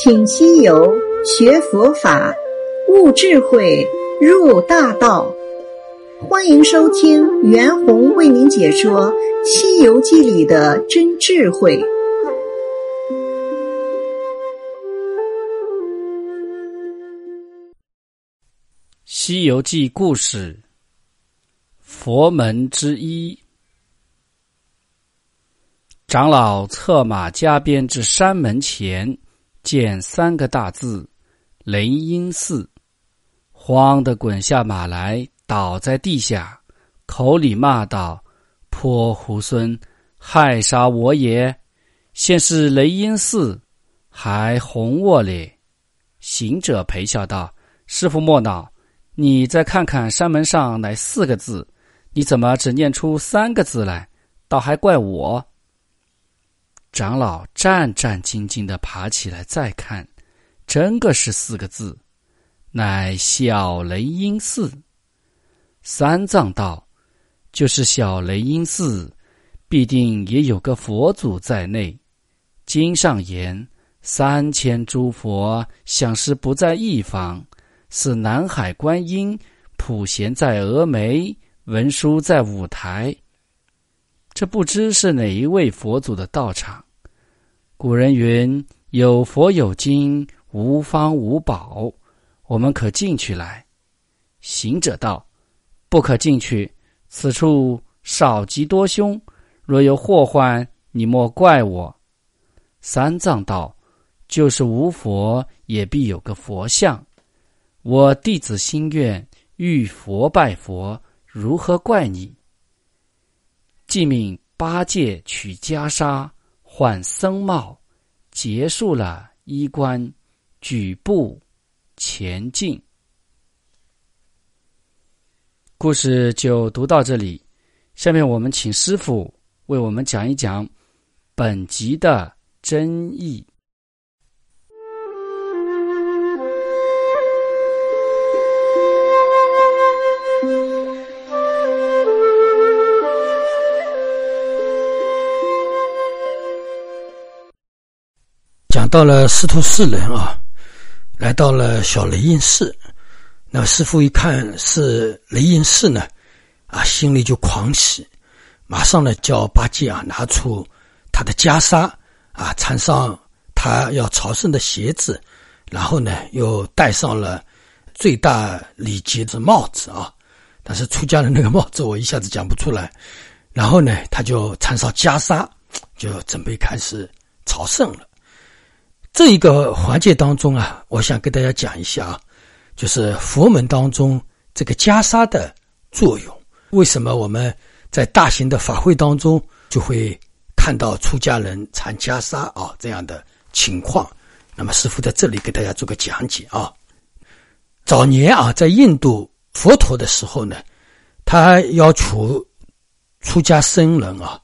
请西游学佛法，悟智慧，入大道。欢迎收听袁弘为您解说《西游记》里的真智慧。《西游记》故事，佛门之一。长老策马加鞭至山门前，见三个大字“雷音寺”，慌得滚下马来，倒在地下，口里骂道：“泼猢狲，害杀我也！现是雷音寺，还哄我嘞！”行者陪笑道：“师傅莫恼，你再看看山门上乃四个字，你怎么只念出三个字来？倒还怪我。”长老战战兢兢的爬起来，再看，真个是四个字，乃小雷音寺。三藏道：“就是小雷音寺，必定也有个佛祖在内。经上言，三千诸佛想是不在一方，是南海观音普贤在峨眉，文殊在五台。”这不知是哪一位佛祖的道场。古人云：“有佛有经，无方无宝。”我们可进去来。行者道：“不可进去，此处少吉多凶，若有祸患，你莫怪我。”三藏道：“就是无佛，也必有个佛像。我弟子心愿，遇佛拜佛，如何怪你？”即命八戒取袈裟，换僧帽，结束了衣冠，举步前进。故事就读到这里，下面我们请师傅为我们讲一讲本集的真意到了师徒四人啊，来到了小雷音寺。那师傅一看是雷音寺呢，啊，心里就狂喜，马上呢叫八戒啊拿出他的袈裟啊，穿上他要朝圣的鞋子，然后呢又戴上了最大礼节的帽子啊。但是出家人那个帽子我一下子讲不出来。然后呢，他就穿上袈裟，就准备开始朝圣了。这一个环节当中啊，我想跟大家讲一下啊，就是佛门当中这个袈裟的作用。为什么我们在大型的法会当中就会看到出家人穿袈裟啊这样的情况？那么师傅在这里给大家做个讲解啊。早年啊，在印度佛陀的时候呢，他要求出家僧人啊，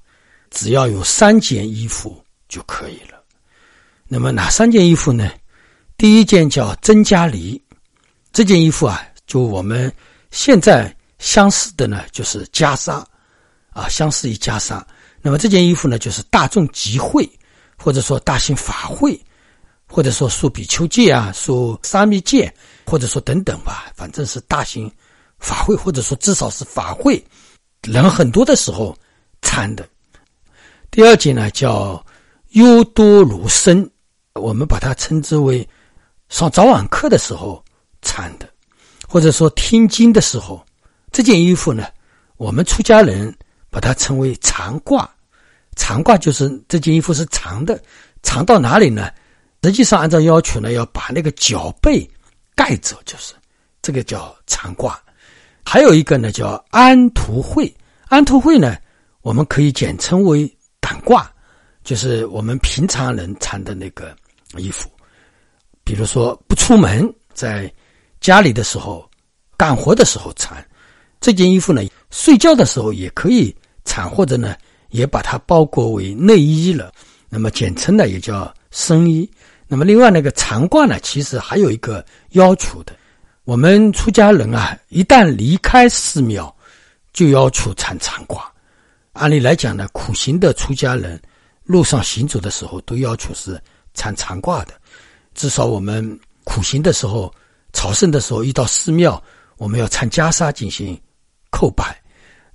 只要有三件衣服就可以了。那么哪三件衣服呢？第一件叫曾加梨，这件衣服啊，就我们现在相似的呢，就是袈裟，啊，相似于袈裟。那么这件衣服呢，就是大众集会，或者说大型法会，或者说束比丘戒啊，束沙弥戒，或者说等等吧，反正是大型法会，或者说至少是法会人很多的时候穿的。第二件呢，叫优多卢僧。我们把它称之为上早晚课的时候穿的，或者说听经的时候，这件衣服呢，我们出家人把它称为长褂。长褂就是这件衣服是长的，长到哪里呢？实际上按照要求呢，要把那个脚背盖着，就是这个叫长褂。还有一个呢叫安图会，安图会呢，我们可以简称为胆褂，就是我们平常人穿的那个。衣服，比如说不出门，在家里的时候，干活的时候穿这件衣服呢。睡觉的时候也可以穿，或者呢，也把它包裹为内衣了。那么简称呢也叫僧衣。那么另外那个长褂呢，其实还有一个要求的。我们出家人啊，一旦离开寺庙，就要求穿长褂。按理来讲呢，苦行的出家人，路上行走的时候都要求是。穿长褂的，至少我们苦行的时候、朝圣的时候，一到寺庙，我们要穿袈裟进行叩拜。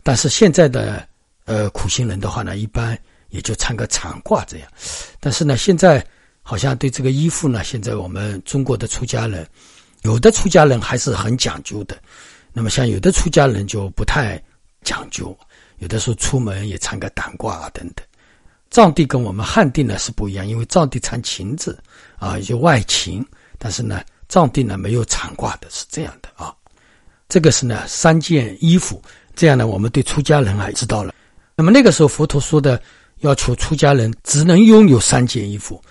但是现在的呃苦行人的话呢，一般也就穿个长褂这样。但是呢，现在好像对这个衣服呢，现在我们中国的出家人，有的出家人还是很讲究的。那么像有的出家人就不太讲究，有的时候出门也穿个短褂啊等等。藏地跟我们汉地呢是不一样，因为藏地穿裙子啊，就外情，但是呢，藏地呢没有长褂的，是这样的啊。这个是呢三件衣服，这样呢我们对出家人啊知道了。那么那个时候佛陀说的要求出家人只能拥有三件衣服，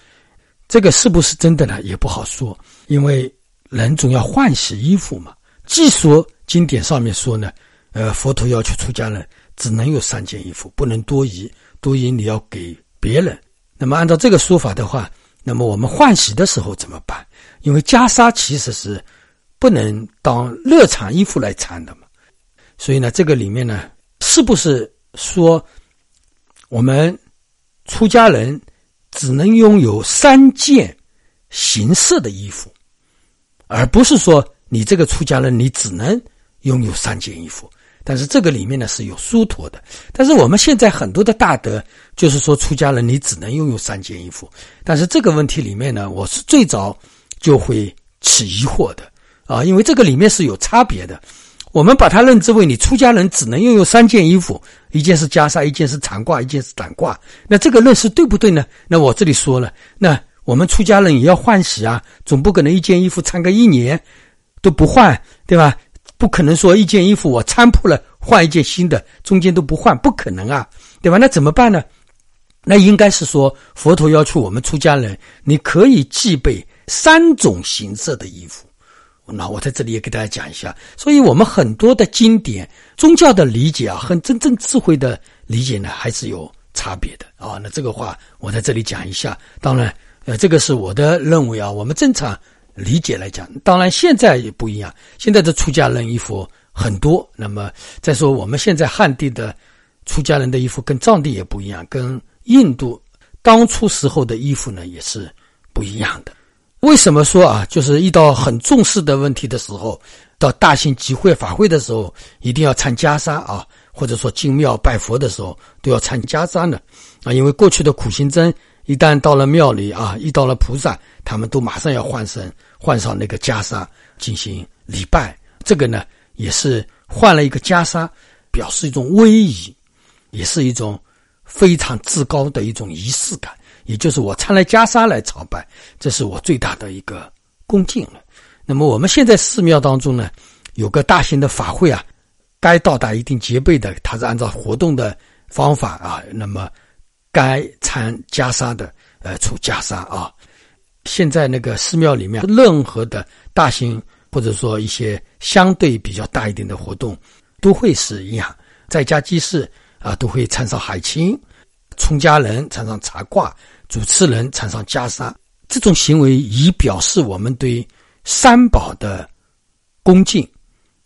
这个是不是真的呢？也不好说，因为人总要换洗衣服嘛。既说经典上面说呢，呃，佛陀要求出家人只能有三件衣服，不能多疑。多疑你要给别人，那么按照这个说法的话，那么我们换洗的时候怎么办？因为袈裟其实是不能当热场衣服来穿的嘛，所以呢，这个里面呢，是不是说我们出家人只能拥有三件形式的衣服，而不是说你这个出家人你只能拥有三件衣服？但是这个里面呢是有疏脱的，但是我们现在很多的大德就是说出家人你只能拥有三件衣服，但是这个问题里面呢，我是最早就会起疑惑的。啊，因为这个里面是有差别的，我们把它认知为你出家人只能拥有三件衣服，一件是袈裟，一件是长褂，一件是短褂，那这个认识对不对呢？那我这里说了，那我们出家人也要换洗啊，总不可能一件衣服穿个一年都不换，对吧？不可能说一件衣服我穿破了换一件新的，中间都不换，不可能啊，对吧？那怎么办呢？那应该是说佛陀要求我们出家人，你可以具备三种形色的衣服。那我在这里也给大家讲一下。所以我们很多的经典、宗教的理解啊，和真正智慧的理解呢，还是有差别的啊。那这个话我在这里讲一下。当然，呃，这个是我的认为啊，我们正常。理解来讲，当然现在也不一样。现在的出家人衣服很多，那么再说我们现在汉地的出家人的衣服跟藏地也不一样，跟印度当初时候的衣服呢也是不一样的。为什么说啊？就是遇到很重视的问题的时候，到大型集会法会的时候，一定要穿袈裟啊，或者说进庙拜佛的时候都要穿袈裟呢啊，因为过去的苦行僧。一旦到了庙里啊，遇到了菩萨，他们都马上要换身，换上那个袈裟进行礼拜。这个呢，也是换了一个袈裟，表示一种威仪，也是一种非常至高的一种仪式感。也就是我穿了袈裟来朝拜，这是我最大的一个恭敬了。那么我们现在寺庙当中呢，有个大型的法会啊，该到达一定节备的，它是按照活动的方法啊，那么。该穿袈裟的，呃，出袈裟啊。现在那个寺庙里面，任何的大型或者说一些相对比较大一点的活动，都会是一样，在家祭祀啊，都会穿上海青，出家人穿上茶褂，主持人穿上袈裟。这种行为以表示我们对三宝的恭敬。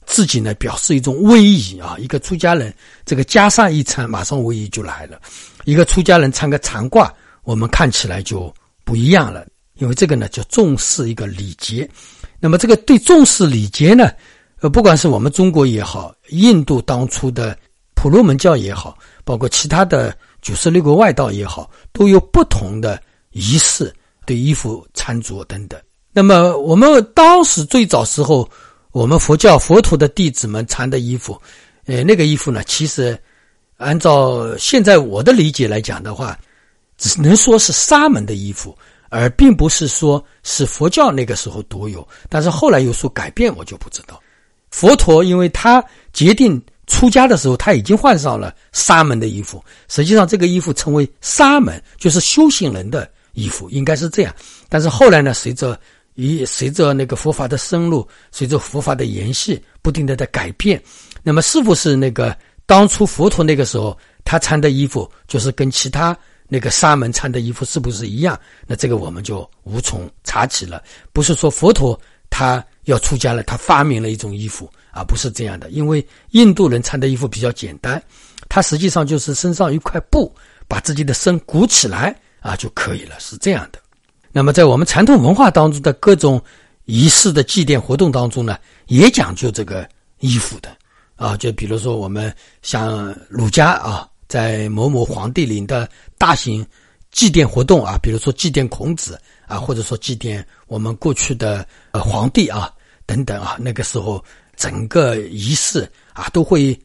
自己呢，表示一种威仪啊！一个出家人，这个袈裟一穿，马上威仪就来了；一个出家人穿个长褂，我们看起来就不一样了。因为这个呢，叫重视一个礼节。那么，这个对重视礼节呢，呃，不管是我们中国也好，印度当初的婆罗门教也好，包括其他的九十六个外道也好，都有不同的仪式，对衣服穿着等等。那么，我们当时最早时候。我们佛教佛陀的弟子们穿的衣服，呃，那个衣服呢，其实按照现在我的理解来讲的话，只能说是沙门的衣服，而并不是说是佛教那个时候独有。但是后来有所改变，我就不知道。佛陀因为他决定出家的时候，他已经换上了沙门的衣服，实际上这个衣服称为沙门，就是修行人的衣服，应该是这样。但是后来呢，随着以随着那个佛法的深入，随着佛法的延续，不停的在改变。那么，是不是那个当初佛陀那个时候他穿的衣服，就是跟其他那个沙门穿的衣服是不是一样？那这个我们就无从查起了。不是说佛陀他要出家了，他发明了一种衣服啊，不是这样的。因为印度人穿的衣服比较简单，他实际上就是身上一块布，把自己的身鼓起来啊就可以了，是这样的。那么在我们传统文化当中的各种仪式的祭奠活动当中呢，也讲究这个衣服的啊。就比如说我们像儒家啊，在某某皇帝领的大型祭奠活动啊，比如说祭奠孔子啊，或者说祭奠我们过去的呃皇帝啊等等啊，那个时候整个仪式啊都会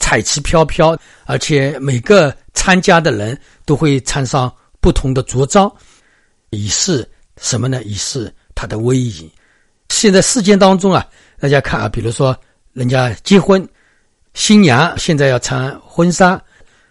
彩旗飘飘，而且每个参加的人都会穿上不同的着装。以示什么呢？以示他的威仪。现在世间当中啊，大家看啊，比如说人家结婚，新娘现在要穿婚纱，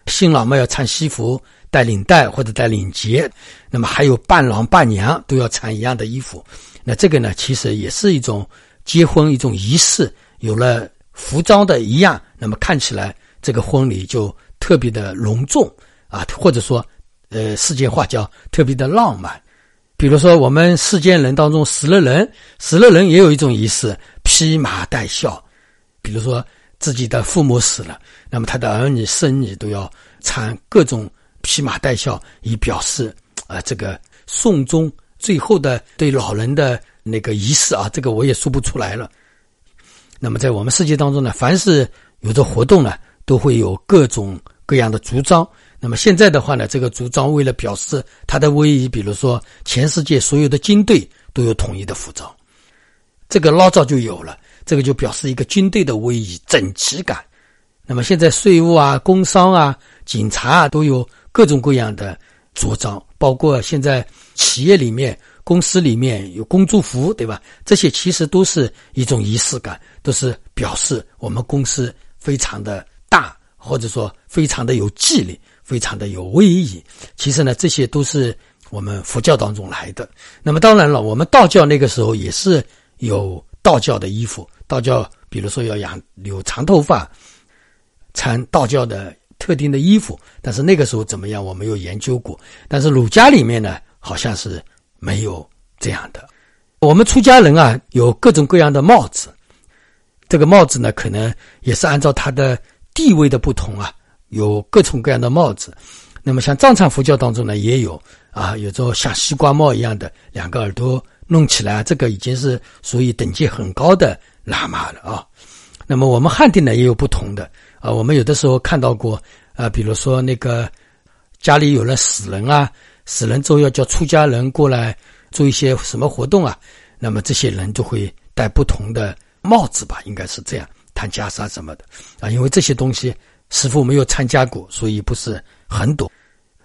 新郎嘛要穿西服、带领带或者带领结，那么还有伴郎伴娘都要穿一样的衣服。那这个呢，其实也是一种结婚一种仪式，有了服装的一样，那么看起来这个婚礼就特别的隆重啊，或者说，呃，世界话叫特别的浪漫。比如说，我们世间人当中死了人，死了人也有一种仪式，披麻戴孝。比如说自己的父母死了，那么他的儿女孙女都要穿各种披麻戴孝，以表示啊这个送终最后的对老人的那个仪式啊。这个我也说不出来了。那么在我们世界当中呢，凡是有的活动呢，都会有各种各样的主张。那么现在的话呢，这个主张为了表示它的威仪，比如说全世界所有的军队都有统一的服装，这个老早就有了，这个就表示一个军队的威仪、整齐感。那么现在税务啊、工商啊、警察啊都有各种各样的着装，包括现在企业里面、公司里面有工作服，对吧？这些其实都是一种仪式感，都是表示我们公司非常的大，或者说非常的有纪律。非常的有威仪，其实呢，这些都是我们佛教当中来的。那么当然了，我们道教那个时候也是有道教的衣服，道教比如说要养留长头发，穿道教的特定的衣服。但是那个时候怎么样，我没有研究过。但是儒家里面呢，好像是没有这样的。我们出家人啊，有各种各样的帽子，这个帽子呢，可能也是按照他的地位的不同啊。有各种各样的帽子，那么像藏传佛教当中呢，也有啊，有着像西瓜帽一样的两个耳朵弄起来，这个已经是属于等级很高的喇嘛了啊。那么我们汉地呢也有不同的啊，我们有的时候看到过啊，比如说那个家里有了死人啊，死人之后要叫出家人过来做一些什么活动啊，那么这些人就会戴不同的帽子吧，应该是这样，谈袈裟什么的啊，因为这些东西。师傅没有参加过，所以不是很懂。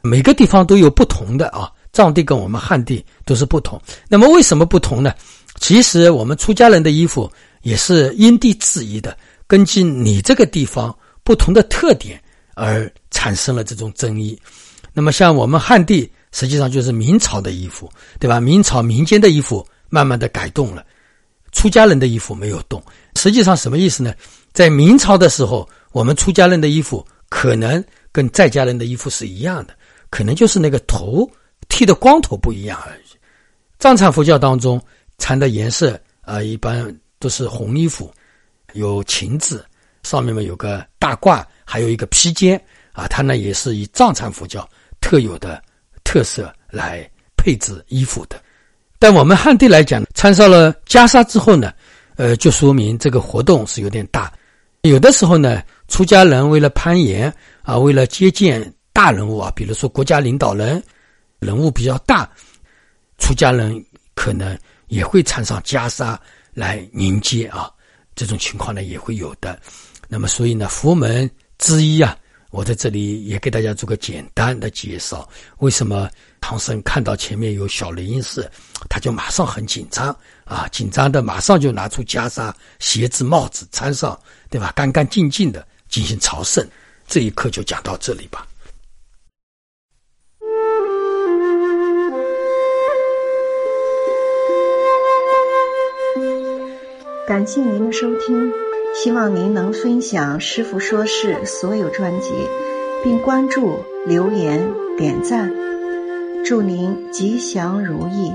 每个地方都有不同的啊，藏地跟我们汉地都是不同。那么为什么不同呢？其实我们出家人的衣服也是因地制宜的，根据你这个地方不同的特点而产生了这种争议。那么像我们汉地，实际上就是明朝的衣服，对吧？明朝民间的衣服慢慢的改动了，出家人的衣服没有动。实际上什么意思呢？在明朝的时候。我们出家人的衣服可能跟在家人的衣服是一样的，可能就是那个头剃的光头不一样而已。藏传佛教当中穿的颜色啊，一般都是红衣服，有裙子，上面嘛有个大褂，还有一个披肩啊，它呢也是以藏传佛教特有的特色来配置衣服的。但我们汉地来讲，穿上了袈裟之后呢，呃，就说明这个活动是有点大。有的时候呢。出家人为了攀岩啊，为了接见大人物啊，比如说国家领导人，人物比较大，出家人可能也会穿上袈裟来迎接啊，这种情况呢也会有的。那么，所以呢，佛门之一啊，我在这里也给大家做个简单的介绍。为什么唐僧看到前面有小雷音寺，他就马上很紧张啊，紧张的马上就拿出袈裟、鞋子、帽子穿上，对吧？干干净净的。进行朝圣，这一课就讲到这里吧。感谢您的收听，希望您能分享《师傅说事》所有专辑，并关注、留言、点赞。祝您吉祥如意。